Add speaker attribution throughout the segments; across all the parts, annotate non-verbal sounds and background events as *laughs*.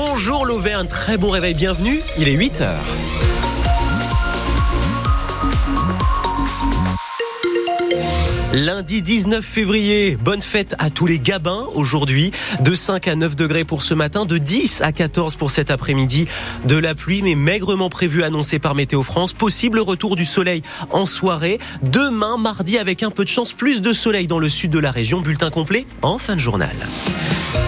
Speaker 1: Bonjour l'Auvergne, très bon réveil, bienvenue. Il est 8 Lundi 19 février, bonne fête à tous les gabins aujourd'hui. De 5 à 9 degrés pour ce matin, de 10 à 14 pour cet après-midi. De la pluie, mais maigrement prévue annoncée par Météo France. Possible retour du soleil en soirée. Demain, mardi, avec un peu de chance, plus de soleil dans le sud de la région. Bulletin complet en fin de journal.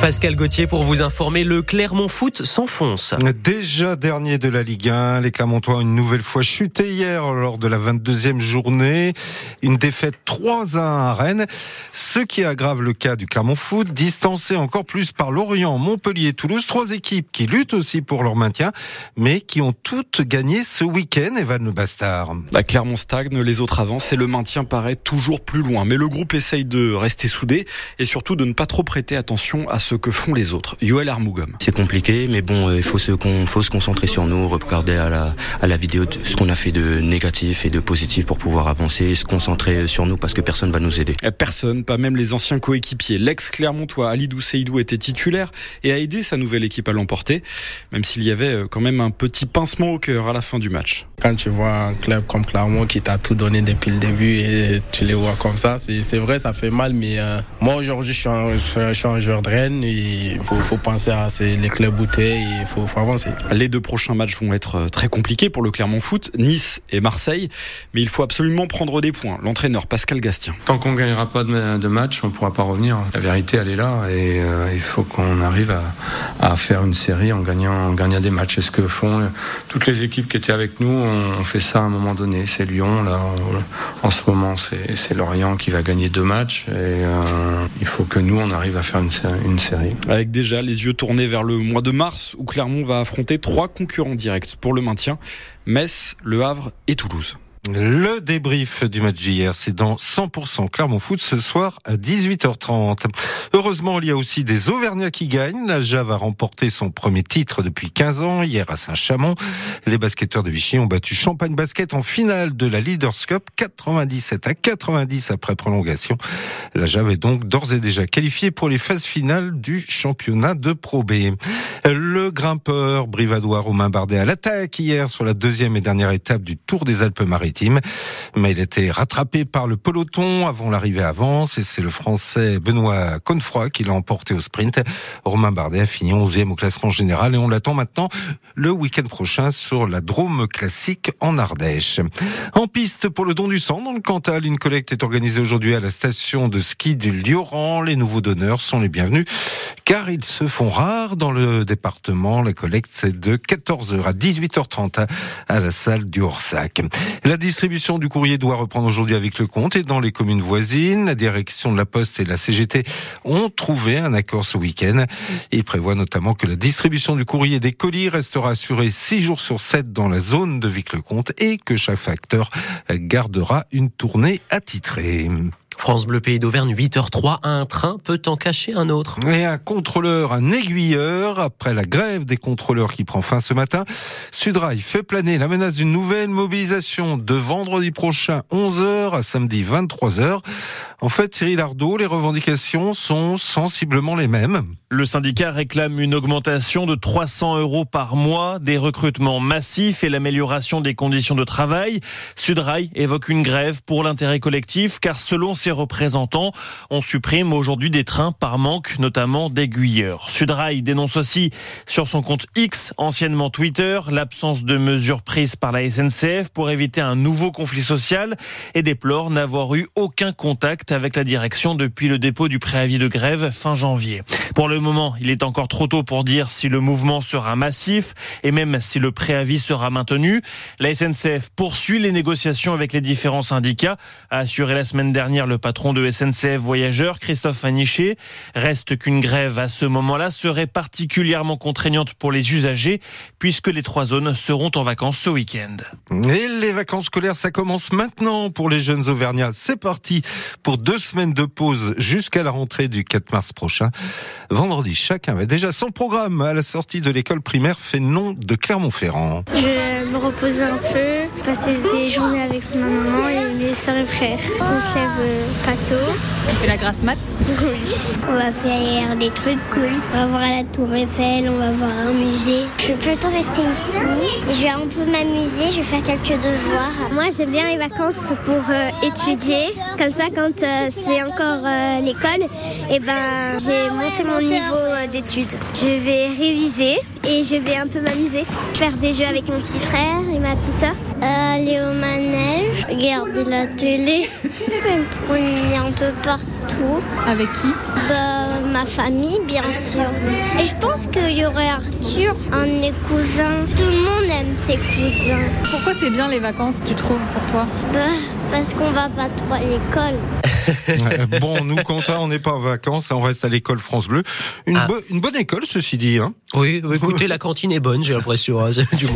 Speaker 1: Pascal Gauthier pour vous informer, le Clermont Foot s'enfonce.
Speaker 2: Déjà dernier de la Ligue 1, les Clermontois ont une nouvelle fois chuté hier lors de la 22e journée. Une défaite 3 à 1 à Rennes, ce qui aggrave le cas du Clermont Foot, distancé encore plus par Lorient, Montpellier, Toulouse, trois équipes qui luttent aussi pour leur maintien, mais qui ont toutes gagné ce week-end, Evan Le Bastard.
Speaker 3: Bah, Clermont stagne, les autres avancent et le maintien paraît toujours plus loin. Mais le groupe essaye de rester soudé et surtout de ne pas trop prêter attention à ce que font les autres. Yoel Armougom.
Speaker 4: C'est compliqué, mais bon, euh, il faut se, faut se concentrer sur nous, regarder à la, à la vidéo ce qu'on a fait de négatif et de positif pour pouvoir avancer, se concentrer sur nous parce que personne va nous aider.
Speaker 3: Eh, personne, pas même les anciens coéquipiers. L'ex-Clermontois Alidou Seydou était titulaire et a aidé sa nouvelle équipe à l'emporter, même s'il y avait euh, quand même un petit pincement au cœur à la fin du match.
Speaker 5: Quand tu vois un club comme Clermont qui t'a tout donné depuis le début et tu les vois comme ça, c'est vrai, ça fait mal, mais euh, moi aujourd'hui je, je, suis un joueur de Rennes et il faut, faut, penser à les clubs boutés il faut, faut, avancer.
Speaker 3: Les deux prochains matchs vont être euh, très compliqués pour le Clermont Foot, Nice et Marseille, mais il faut absolument prendre des points. L'entraîneur Pascal Gastien.
Speaker 6: Tant qu'on ne gagnera pas de, de match, on ne pourra pas revenir. La vérité, elle est là et euh, il faut qu'on arrive à, à, faire une série en gagnant, en gagnant des matchs. C'est ce que font toutes les équipes qui étaient avec nous. On, fait ça à un moment donné. C'est Lyon, là, en ce moment, c'est Lorient qui va gagner deux matchs et euh, il faut que nous, on arrive à faire une, une série.
Speaker 3: Avec déjà les yeux tournés vers le mois de mars où Clermont va affronter trois concurrents directs pour le maintien, Metz, Le Havre et Toulouse.
Speaker 2: Le débrief du match d'hier, c'est dans 100% Clermont Foot ce soir à 18h30. Heureusement, il y a aussi des Auvergnats qui gagnent. La Jave a remporté son premier titre depuis 15 ans, hier à Saint-Chamond. Les basketteurs de Vichy ont battu Champagne Basket en finale de la Leaders Cup, 97 à 90 après prolongation. La Jave est donc d'ores et déjà qualifiée pour les phases finales du championnat de Pro B. Le grimpeur brivadois Romain Bardet à l'attaque hier sur la deuxième et dernière étape du Tour des Alpes-Maritimes mais il était rattrapé par le peloton avant l'arrivée à Vence et c'est le Français Benoît Confroy qui l'a emporté au sprint. Romain Bardet a fini 11e au classement général et on l'attend maintenant le week-end prochain sur la Drôme classique en Ardèche. En piste pour le don du sang dans le Cantal, une collecte est organisée aujourd'hui à la station de ski du Lioran. Les nouveaux donneurs sont les bienvenus car ils se font rares dans le département. La collecte c'est de 14h à 18h30 à la salle du Horsac. La distribution du courrier doit reprendre aujourd'hui avec le compte et dans les communes voisines. La direction de la Poste et la CGT ont trouvé un accord ce week-end. Il prévoit notamment que la distribution du courrier des colis restera assurée 6 jours sur 7 dans la zone de Vic-le-Comte et que chaque facteur gardera une tournée attitrée.
Speaker 1: France Bleu Pays d'Auvergne, 8h03, un train peut en cacher un autre.
Speaker 2: Et un contrôleur, un aiguilleur, après la grève des contrôleurs qui prend fin ce matin, Sudrail fait planer la menace d'une nouvelle mobilisation de vendredi prochain 11h à samedi 23h. En fait, Cyril Ardo, les revendications sont sensiblement les mêmes.
Speaker 7: Le syndicat réclame une augmentation de 300 euros par mois, des recrutements massifs et l'amélioration des conditions de travail. Sudrail évoque une grève pour l'intérêt collectif car selon ses représentants, on supprime aujourd'hui des trains par manque, notamment d'aiguilleurs. Sudrail dénonce aussi sur son compte X, anciennement Twitter, l'absence de mesures prises par la SNCF pour éviter un nouveau conflit social et déplore n'avoir eu aucun contact avec la direction depuis le dépôt du préavis de grève fin janvier. Pour le moment, il est encore trop tôt pour dire si le mouvement sera massif et même si le préavis sera maintenu. La SNCF poursuit les négociations avec les différents syndicats, a assuré la semaine dernière le patron de SNCF Voyageurs, Christophe Aniché. Reste qu'une grève à ce moment-là serait particulièrement contraignante pour les usagers puisque les trois zones seront en vacances ce week-end.
Speaker 2: Et les vacances scolaires, ça commence maintenant pour les jeunes Auvergnats. C'est parti pour deux semaines de pause jusqu'à la rentrée du 4 mars prochain. Vendredi, chacun va déjà son programme à la sortie de l'école primaire fait nom de Clermont-Ferrand.
Speaker 8: Je vais me reposer un peu, passer des journées avec ma maman et mes soeurs et frères. On se lève euh, pas tôt.
Speaker 9: On fait la grasse mat?
Speaker 8: Oui.
Speaker 10: On va faire des trucs cool. On va voir la tour Eiffel, on va voir un
Speaker 8: réviser. Je vais plutôt rester ici. Je vais un peu m'amuser, je vais faire quelques devoirs. Moi, j'aime bien les vacances pour euh, étudier. Comme ça, quand euh, c'est encore euh, l'école, et ben, j'ai monté mon niveau euh, d'études. Je vais réviser et je vais un peu m'amuser. Faire des jeux avec mon petit frère et ma petite soeur. aller au manège, regarder la télé, me promener un peu partout.
Speaker 9: Avec qui?
Speaker 8: Bah, ma famille, bien sûr. Et je pense qu'il y aurait Arthur, un de mes cousins. Tout le monde aime ses cousins.
Speaker 9: Pourquoi c'est bien les vacances, tu trouves, pour toi?
Speaker 8: Bah, parce qu'on va pas trop à l'école.
Speaker 2: Bon, nous, Quentin, on n'est pas en vacances, on reste à l'école France Bleu. Une,
Speaker 1: Ah.
Speaker 2: bo- une bonne école, ceci dit. Hein.
Speaker 1: Oui, écoutez, la cantine est bonne, j'ai l'impression. hein, *laughs* du moins.